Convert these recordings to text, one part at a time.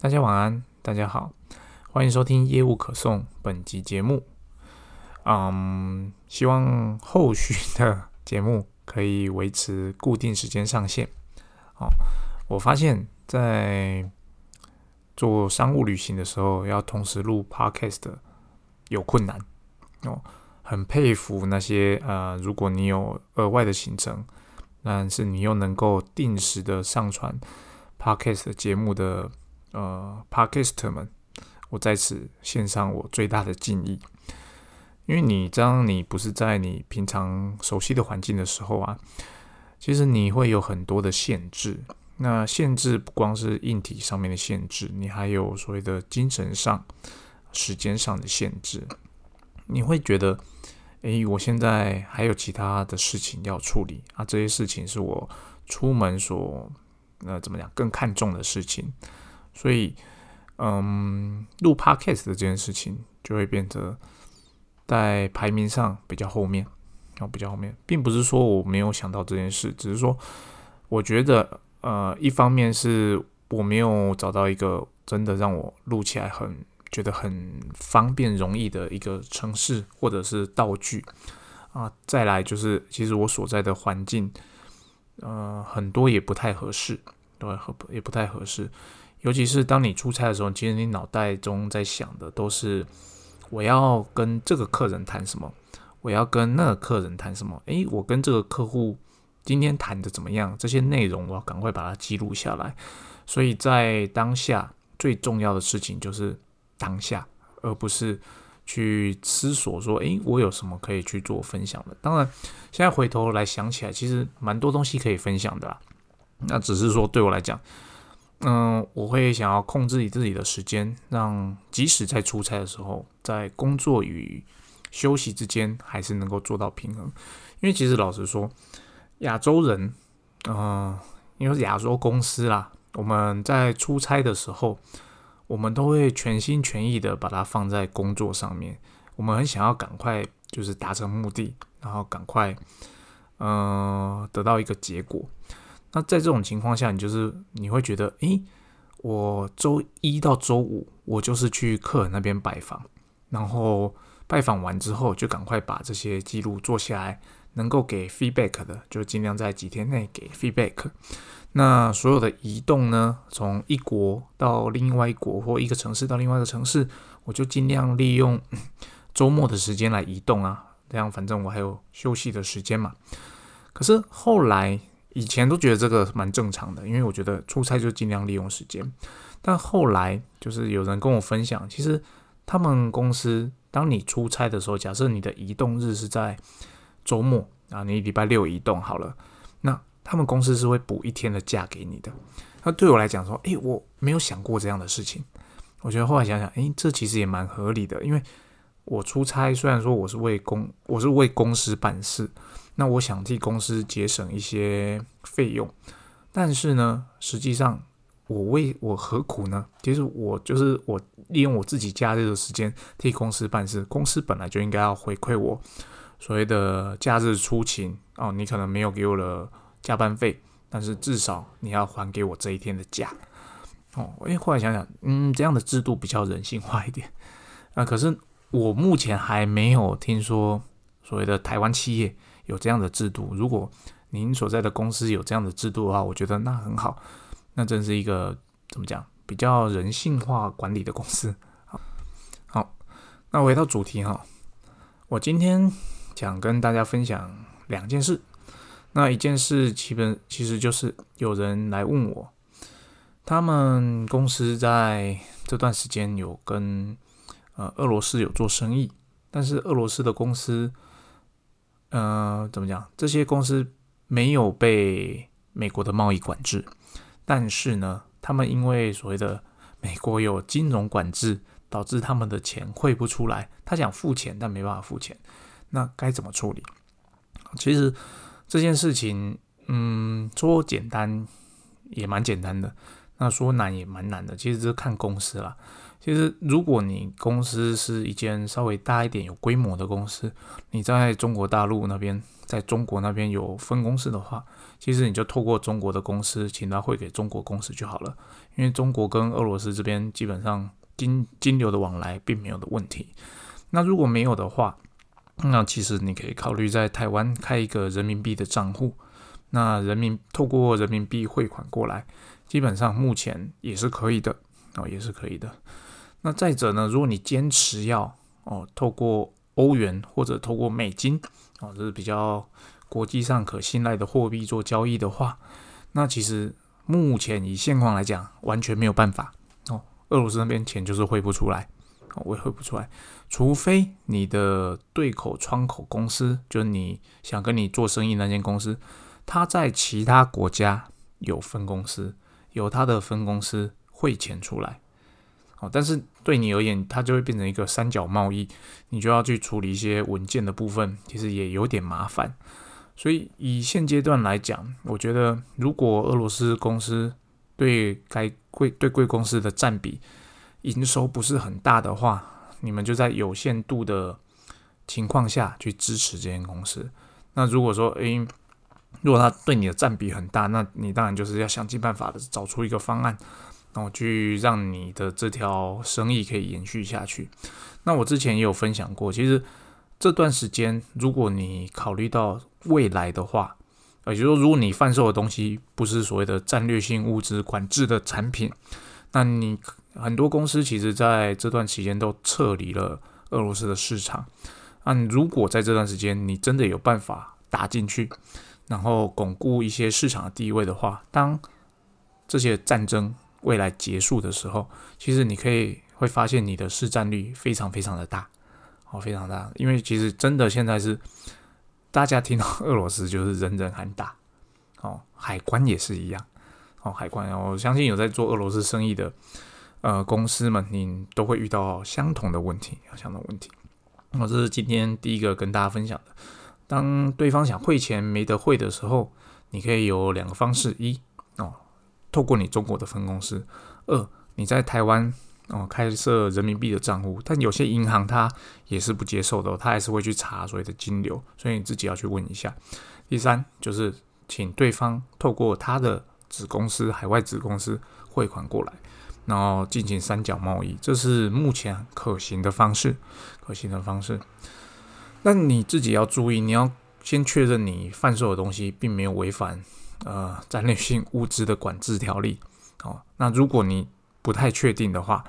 大家晚安，大家好，欢迎收听业务可颂本集节目。嗯，希望后续的节目可以维持固定时间上线。哦，我发现，在做商务旅行的时候，要同时录 podcast 有困难哦。很佩服那些呃，如果你有额外的行程，但是你又能够定时的上传 podcast 节目的呃 podcaster 们，我在此献上我最大的敬意。因为你当你不是在你平常熟悉的环境的时候啊，其实你会有很多的限制。那限制不光是硬体上面的限制，你还有所谓的精神上、时间上的限制。你会觉得，诶，我现在还有其他的事情要处理啊，这些事情是我出门所呃怎么讲更看重的事情，所以，嗯，录 podcast 的这件事情就会变得在排名上比较后面，然后比较后面，并不是说我没有想到这件事，只是说我觉得，呃，一方面是我没有找到一个真的让我录起来很。觉得很方便、容易的一个城市或者是道具啊，再来就是其实我所在的环境，呃，很多也不太合适，对，合也不太合适。尤其是当你出差的时候，其实你脑袋中在想的都是我要跟这个客人谈什么，我要跟那个客人谈什么。诶，我跟这个客户今天谈的怎么样？这些内容我要赶快把它记录下来。所以在当下最重要的事情就是。当下，而不是去思索说，诶，我有什么可以去做分享的？当然，现在回头来想起来，其实蛮多东西可以分享的啦。那只是说，对我来讲，嗯，我会想要控制自己的时间，让即使在出差的时候，在工作与休息之间，还是能够做到平衡。因为其实老实说，亚洲人，嗯，因为亚洲公司啦，我们在出差的时候。我们都会全心全意的把它放在工作上面，我们很想要赶快就是达成目的，然后赶快，嗯，得到一个结果。那在这种情况下，你就是你会觉得，诶，我周一到周五我就是去客人那边拜访，然后拜访完之后就赶快把这些记录做下来，能够给 feedback 的就尽量在几天内给 feedback。那所有的移动呢，从一国到另外一国，或一个城市到另外一个城市，我就尽量利用 周末的时间来移动啊，这样反正我还有休息的时间嘛。可是后来以前都觉得这个蛮正常的，因为我觉得出差就尽量利用时间。但后来就是有人跟我分享，其实他们公司当你出差的时候，假设你的移动日是在周末啊，你礼拜六移动好了，那。他们公司是会补一天的假给你的。那对我来讲说，诶，我没有想过这样的事情。我觉得后来想想，诶，这其实也蛮合理的。因为我出差，虽然说我是为公，我是为公司办事，那我想替公司节省一些费用。但是呢，实际上我为我何苦呢？其实我就是我利用我自己假日的时间替公司办事，公司本来就应该要回馈我所谓的假日出勤哦。你可能没有给我了。加班费，但是至少你要还给我这一天的假哦。因为后来想想，嗯，这样的制度比较人性化一点。那可是我目前还没有听说所谓的台湾企业有这样的制度。如果您所在的公司有这样的制度的话，我觉得那很好。那真是一个怎么讲比较人性化管理的公司。好，那回到主题哈，我今天想跟大家分享两件事。那一件事，基本其实就是有人来问我，他们公司在这段时间有跟呃俄罗斯有做生意，但是俄罗斯的公司，呃，怎么讲？这些公司没有被美国的贸易管制，但是呢，他们因为所谓的美国有金融管制，导致他们的钱汇不出来。他想付钱，但没办法付钱，那该怎么处理？其实。这件事情，嗯，说简单也蛮简单的，那说难也蛮难的。其实这看公司啦。其实如果你公司是一间稍微大一点、有规模的公司，你在中国大陆那边在中国那边有分公司的话，其实你就透过中国的公司，请他汇给中国公司就好了。因为中国跟俄罗斯这边基本上金金流的往来并没有的问题。那如果没有的话，那其实你可以考虑在台湾开一个人民币的账户，那人民透过人民币汇款过来，基本上目前也是可以的哦，也是可以的。那再者呢，如果你坚持要哦，透过欧元或者透过美金哦，这是比较国际上可信赖的货币做交易的话，那其实目前以现况来讲，完全没有办法哦。俄罗斯那边钱就是汇不出来，我也汇不出来，除非你的对口窗口公司，就是你想跟你做生意那间公司，他在其他国家有分公司，有他的分公司汇钱出来。哦，但是对你而言，它就会变成一个三角贸易，你就要去处理一些文件的部分，其实也有点麻烦。所以以现阶段来讲，我觉得如果俄罗斯公司对该贵对贵公司的占比营收不是很大的话，你们就在有限度的情况下去支持这间公司。那如果说，诶，如果他对你的占比很大，那你当然就是要想尽办法的找出一个方案。然后去让你的这条生意可以延续下去。那我之前也有分享过，其实这段时间，如果你考虑到未来的话，也就是说，如果你贩售的东西不是所谓的战略性物资管制的产品，那你很多公司其实在这段期间都撤离了俄罗斯的市场。那如果在这段时间你真的有办法打进去，然后巩固一些市场的地位的话，当这些战争未来结束的时候，其实你可以会发现你的市占率非常非常的大，哦，非常大。因为其实真的现在是大家听到俄罗斯就是人人喊打，哦，海关也是一样，哦，海关，我相信有在做俄罗斯生意的呃公司们，你都会遇到相同的问题，相同问题。那这是今天第一个跟大家分享的。当对方想汇钱没得汇的时候，你可以有两个方式，一哦。透过你中国的分公司，二你在台湾哦开设人民币的账户，但有些银行它也是不接受的，它还是会去查所谓的金流，所以你自己要去问一下。第三就是请对方透过他的子公司、海外子公司汇款过来，然后进行三角贸易，这是目前可行的方式，可行的方式。但你自己要注意，你要先确认你贩售的东西并没有违反。呃，战略性物资的管制条例，哦，那如果你不太确定的话，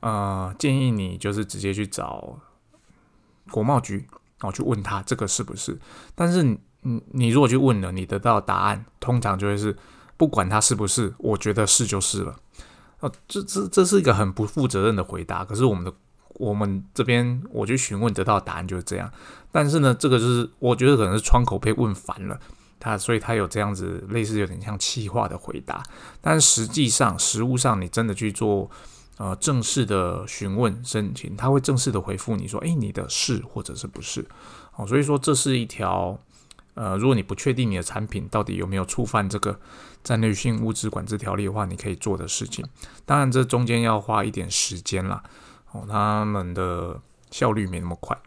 呃，建议你就是直接去找国贸局，然后去问他这个是不是。但是，你你如果去问了，你得到答案通常就会是不管他是不是，我觉得是就是了。哦，这这这是一个很不负责任的回答。可是我们的我们这边我去询问得到答案就是这样。但是呢，这个就是我觉得可能是窗口被问烦了。他所以，他有这样子类似有点像气话的回答，但实际上实物上，你真的去做呃正式的询问申请，他会正式的回复你说，诶，你的是或者是不是？哦，所以说这是一条呃，如果你不确定你的产品到底有没有触犯这个战略性物质管制条例的话，你可以做的事情。当然，这中间要花一点时间啦，哦，他们的效率没那么快。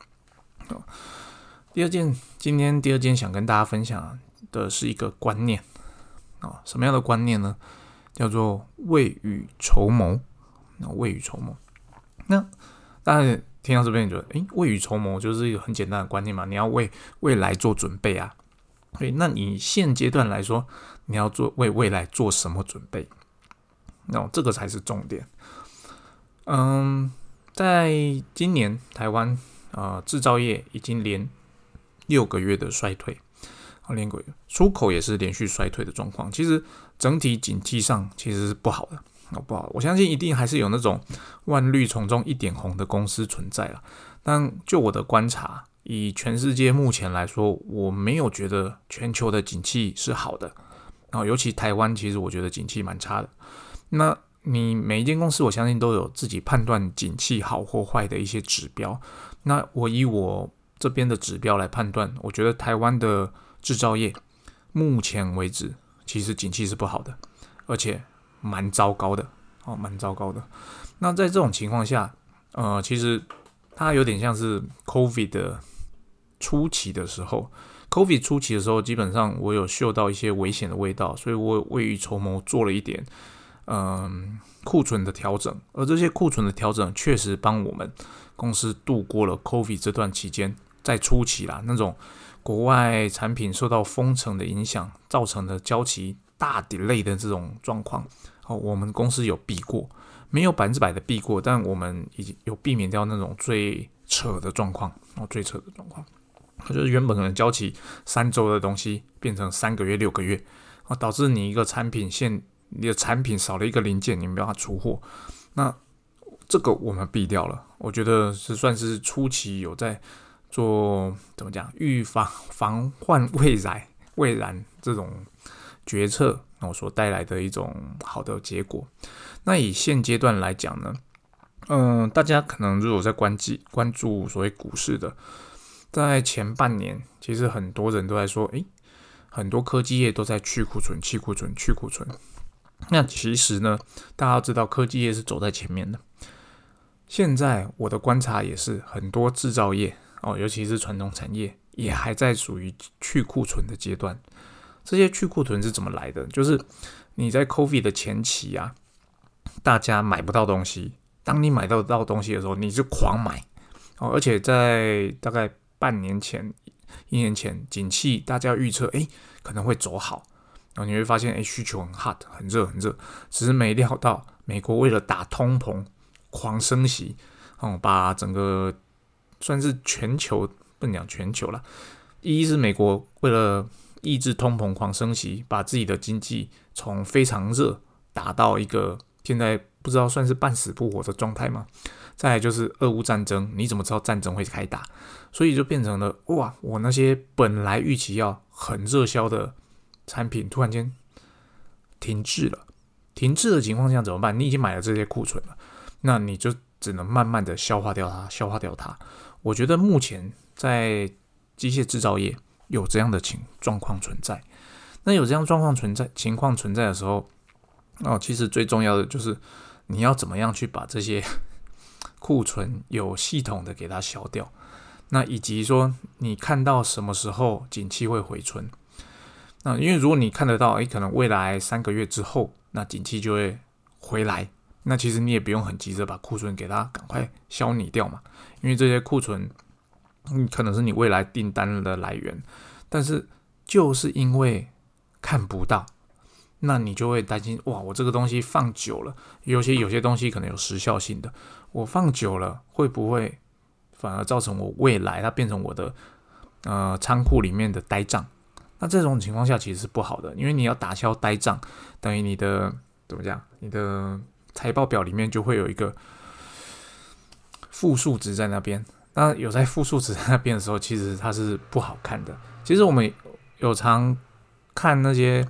哦，第二件，今天第二件想跟大家分享。的是一个观念啊，什么样的观念呢？叫做未雨绸缪。那未雨绸缪，那大家听到这边，你觉得，诶，未雨绸缪就是一个很简单的观念嘛？你要为未来做准备啊。对，那你现阶段来说，你要做为未来做什么准备？那这个才是重点。嗯，在今年台湾啊，制造业已经连六个月的衰退。啊，连轨出口也是连续衰退的状况。其实整体景气上其实是不好的，啊，不好。我相信一定还是有那种万绿丛中一点红的公司存在了。但就我的观察，以全世界目前来说，我没有觉得全球的景气是好的。然后尤其台湾，其实我觉得景气蛮差的。那你每一间公司，我相信都有自己判断景气好或坏的一些指标。那我以我这边的指标来判断，我觉得台湾的。制造业目前为止其实景气是不好的，而且蛮糟糕的哦，蛮糟糕的。那在这种情况下，呃，其实它有点像是 COVID 的初期的时候 COVID 初期的时候，基本上我有嗅到一些危险的味道，所以我未雨绸缪做了一点嗯库存的调整，而这些库存的调整确实帮我们公司度过了 COVID 这段期间，在初期啦那种国外产品受到封城的影响造成的交期大 delay 的这种状况，哦，我们公司有避过，没有百分之百的避过，但我们已经有避免掉那种最扯的状况，哦，最扯的状况。就是原本可能交期三周的东西，变成三个月、六个月啊，导致你一个产品线，你的产品少了一个零件，你没办法出货。那这个我们避掉了，我觉得是算是初期有在做怎么讲预防、防患未然、未然这种决策，我所带来的一种好的结果。那以现阶段来讲呢，嗯，大家可能如果在关机关注所谓股市的。在前半年，其实很多人都在说，诶，很多科技业都在去库存、去库存、去库存。那其实呢，大家知道，科技业是走在前面的。现在我的观察也是，很多制造业哦，尤其是传统产业，也还在属于去库存的阶段。这些去库存是怎么来的？就是你在 COVID 的前期啊，大家买不到东西。当你买到到东西的时候，你就狂买哦，而且在大概。半年前、一年前，景气大家预测，哎，可能会走好，然后你会发现，哎，需求很 hot，很热，很热。只是没料到，美国为了打通膨，狂升息，哦，把整个算是全球，不能讲全球了。一是美国为了抑制通膨，狂升息，把自己的经济从非常热打到一个现在不知道算是半死不活的状态吗？再来就是俄乌战争，你怎么知道战争会开打？所以就变成了哇，我那些本来预期要很热销的产品，突然间停滞了。停滞的情况下怎么办？你已经买了这些库存了，那你就只能慢慢的消化掉它，消化掉它。我觉得目前在机械制造业有这样的情状况存在。那有这样状况存在情况存在的时候，哦，其实最重要的就是你要怎么样去把这些。库存有系统的给它消掉，那以及说你看到什么时候景气会回春？那因为如果你看得到，诶，可能未来三个月之后，那景气就会回来，那其实你也不用很急着把库存给它赶快消弭掉嘛，因为这些库存，嗯，可能是你未来订单的来源，但是就是因为看不到。那你就会担心哇，我这个东西放久了，有些有些东西可能有时效性的，我放久了会不会反而造成我未来它变成我的呃仓库里面的呆账？那这种情况下其实是不好的，因为你要打消呆账，等于你的怎么讲？你的财报表里面就会有一个负数值在那边。那有在负数值在那边的时候，其实它是不好看的。其实我们有常看那些。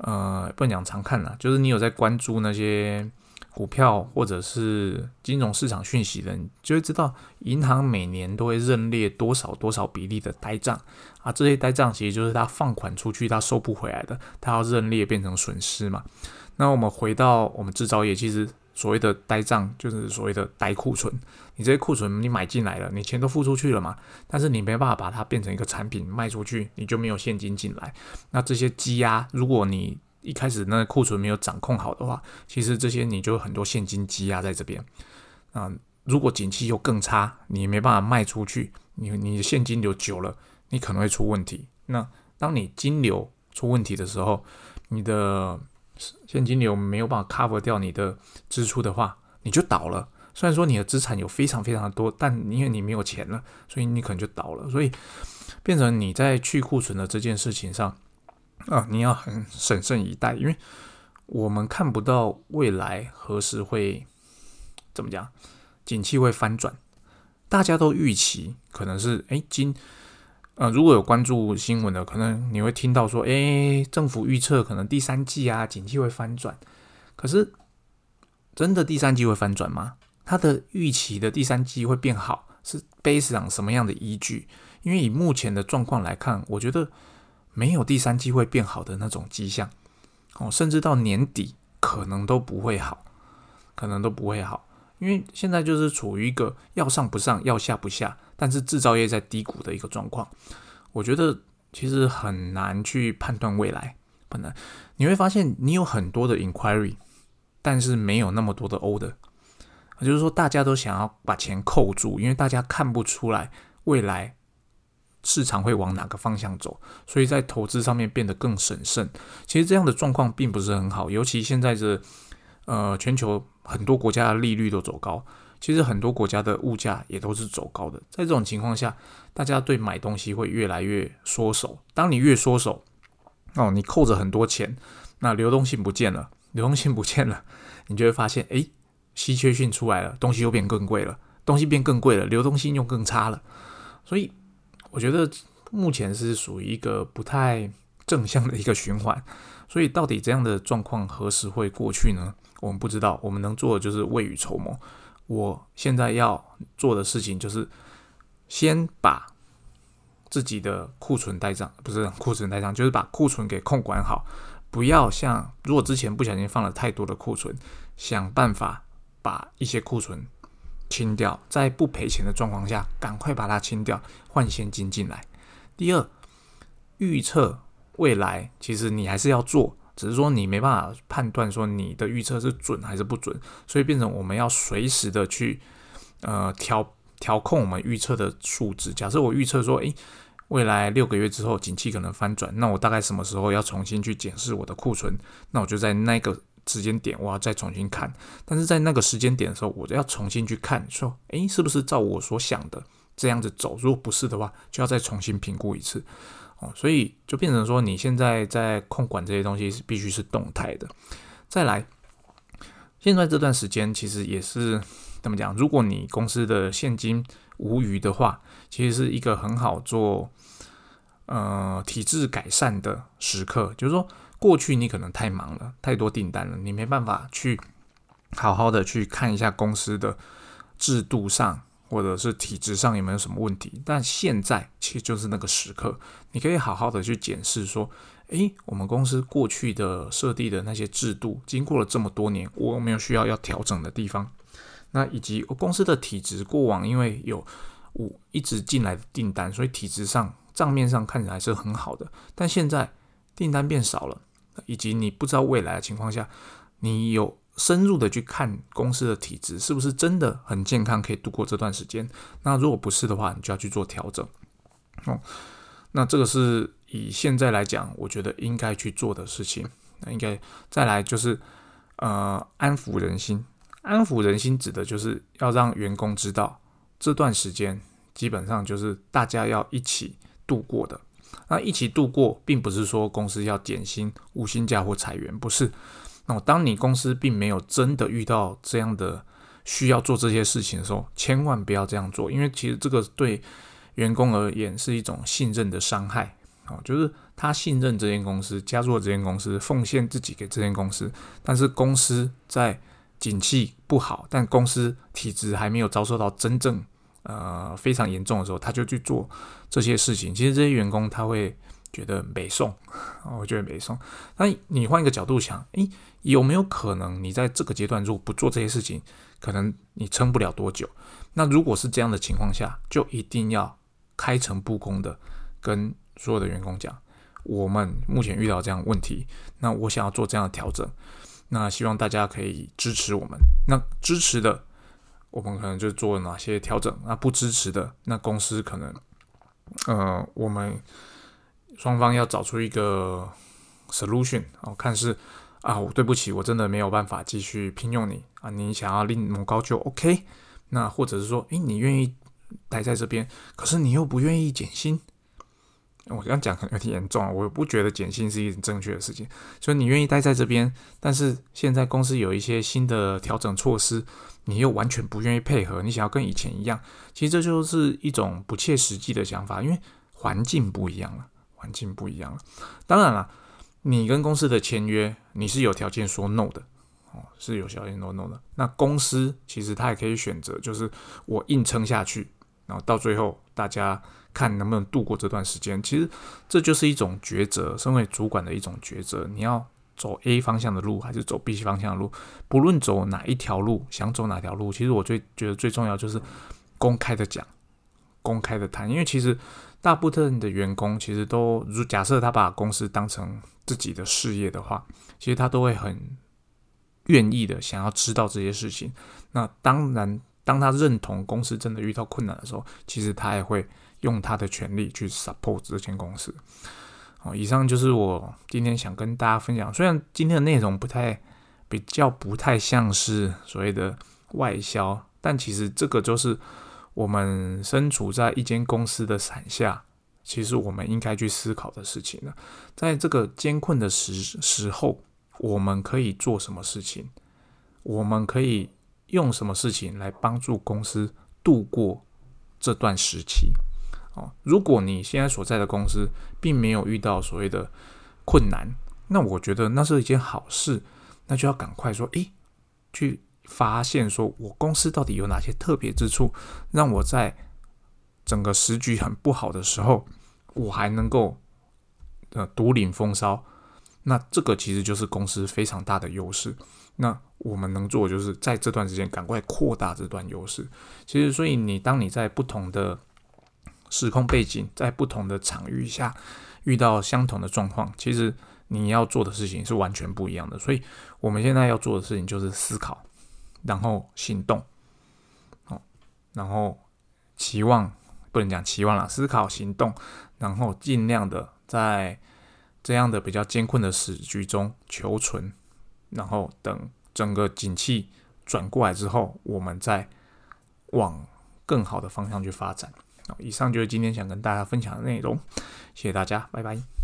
呃，不能讲常看啦，就是你有在关注那些股票或者是金融市场讯息的，你就会知道，银行每年都会认列多少多少比例的呆账啊，这些呆账其实就是他放款出去他收不回来的，他要认列变成损失嘛。那我们回到我们制造业，其实。所谓的呆账就是所谓的呆库存，你这些库存你买进来了，你钱都付出去了嘛，但是你没办法把它变成一个产品卖出去，你就没有现金进来。那这些积压，如果你一开始那库存没有掌控好的话，其实这些你就很多现金积压在这边。啊，如果景气又更差，你没办法卖出去，你你的现金流久了，你可能会出问题。那当你金流出问题的时候，你的现金流没有办法 cover 掉你的支出的话，你就倒了。虽然说你的资产有非常非常的多，但因为你没有钱了，所以你可能就倒了。所以变成你在去库存的这件事情上啊，你要很审慎以待，因为我们看不到未来何时会怎么讲，景气会翻转。大家都预期可能是哎今。呃，如果有关注新闻的，可能你会听到说，诶，政府预测可能第三季啊，景气会翻转。可是，真的第三季会翻转吗？它的预期的第三季会变好，是 Base 上什么样的依据？因为以目前的状况来看，我觉得没有第三季会变好的那种迹象。哦，甚至到年底可能都不会好，可能都不会好。因为现在就是处于一个要上不上，要下不下，但是制造业在低谷的一个状况。我觉得其实很难去判断未来，不能。你会发现你有很多的 inquiry，但是没有那么多的 order。也就是说，大家都想要把钱扣住，因为大家看不出来未来市场会往哪个方向走，所以在投资上面变得更审慎。其实这样的状况并不是很好，尤其现在这呃全球很多国家的利率都走高，其实很多国家的物价也都是走高的。在这种情况下，大家对买东西会越来越缩手。当你越缩手，哦，你扣着很多钱，那流动性不见了，流动性不见了，你就会发现，哎。稀缺性出来了，东西又变更贵了，东西变更贵了，流动性又更差了，所以我觉得目前是属于一个不太正向的一个循环。所以到底这样的状况何时会过去呢？我们不知道，我们能做的就是未雨绸缪。我现在要做的事情就是先把自己的库存带上，不是库存带上，就是把库存给控管好，不要像如果之前不小心放了太多的库存，想办法。把一些库存清掉，在不赔钱的状况下，赶快把它清掉，换现金进来。第二，预测未来，其实你还是要做，只是说你没办法判断说你的预测是准还是不准，所以变成我们要随时的去呃调调控我们预测的数值。假设我预测说，诶，未来六个月之后景气可能翻转，那我大概什么时候要重新去检视我的库存？那我就在那个。时间点我要再重新看，但是在那个时间点的时候，我要重新去看，说，诶，是不是照我所想的这样子走？如果不是的话，就要再重新评估一次。哦，所以就变成说，你现在在控管这些东西是必须是动态的。再来，现在这段时间其实也是怎么讲？如果你公司的现金无余的话，其实是一个很好做呃体制改善的时刻，就是说。过去你可能太忙了，太多订单了，你没办法去好好的去看一下公司的制度上或者是体制上有没有什么问题。但现在其实就是那个时刻，你可以好好的去检视说，诶，我们公司过去的设定的那些制度，经过了这么多年，我有没有需要要调整的地方？那以及我公司的体质，过往因为有五一直进来的订单，所以体质上账面上看起来是很好的，但现在订单变少了。以及你不知道未来的情况下，你有深入的去看公司的体质是不是真的很健康，可以度过这段时间。那如果不是的话，你就要去做调整。哦，那这个是以现在来讲，我觉得应该去做的事情。那应该再来就是呃安抚人心。安抚人心指的就是要让员工知道这段时间基本上就是大家要一起度过的。那一起度过，并不是说公司要减薪、无薪假或裁员，不是。那当你公司并没有真的遇到这样的需要做这些事情的时候，千万不要这样做，因为其实这个对员工而言是一种信任的伤害啊，就是他信任这间公司，加入了这间公司，奉献自己给这间公司，但是公司在景气不好，但公司体质还没有遭受到真正。呃，非常严重的时候，他就去做这些事情。其实这些员工他会觉得没送，我觉得没送。那你换一个角度想，诶，有没有可能你在这个阶段如果不做这些事情，可能你撑不了多久？那如果是这样的情况下，就一定要开诚布公的跟所有的员工讲，我们目前遇到这样问题，那我想要做这样的调整，那希望大家可以支持我们。那支持的。我们可能就做哪些调整？那不支持的，那公司可能，呃，我们双方要找出一个 solution 哦，看是啊，我对不起，我真的没有办法继续聘用你啊，你想要另谋高就 OK，那或者是说，诶，你愿意待在这边，可是你又不愿意减薪。我这样讲可能有点严重啊，我不觉得减薪是一件正确的事情。所以你愿意待在这边，但是现在公司有一些新的调整措施，你又完全不愿意配合，你想要跟以前一样，其实这就是一种不切实际的想法，因为环境不一样了，环境不一样了。当然了，你跟公司的签约，你是有条件说 no 的，哦，是有条件说 no 的。那公司其实他也可以选择，就是我硬撑下去，然后到最后大家。看能不能度过这段时间，其实这就是一种抉择，身为主管的一种抉择。你要走 A 方向的路，还是走 B 方向的路？不论走哪一条路，想走哪条路，其实我最觉得最重要就是公开的讲，公开的谈。因为其实大部分的员工其实都，如假设他把公司当成自己的事业的话，其实他都会很愿意的想要知道这些事情。那当然，当他认同公司真的遇到困难的时候，其实他也会用他的权利去 support 这间公司。好，以上就是我今天想跟大家分享。虽然今天的内容不太比较不太像是所谓的外销，但其实这个就是我们身处在一间公司的伞下，其实我们应该去思考的事情了。在这个艰困的时时候，我们可以做什么事情？我们可以用什么事情来帮助公司度过这段时期？哦如果你现在所在的公司并没有遇到所谓的困难，那我觉得那是一件好事，那就要赶快说，诶，去发现说我公司到底有哪些特别之处，让我在整个时局很不好的时候，我还能够呃独领风骚。那这个其实就是公司非常大的优势。那我们能做的就是在这段时间赶快扩大这段优势。其实，所以你当你在不同的时空背景在不同的场域下遇到相同的状况，其实你要做的事情是完全不一样的。所以我们现在要做的事情就是思考，然后行动，哦，然后期望不能讲期望了，思考行动，然后尽量的在这样的比较艰困的时局中求存，然后等整个景气转过来之后，我们再往更好的方向去发展。以上就是今天想跟大家分享的内容，谢谢大家，拜拜。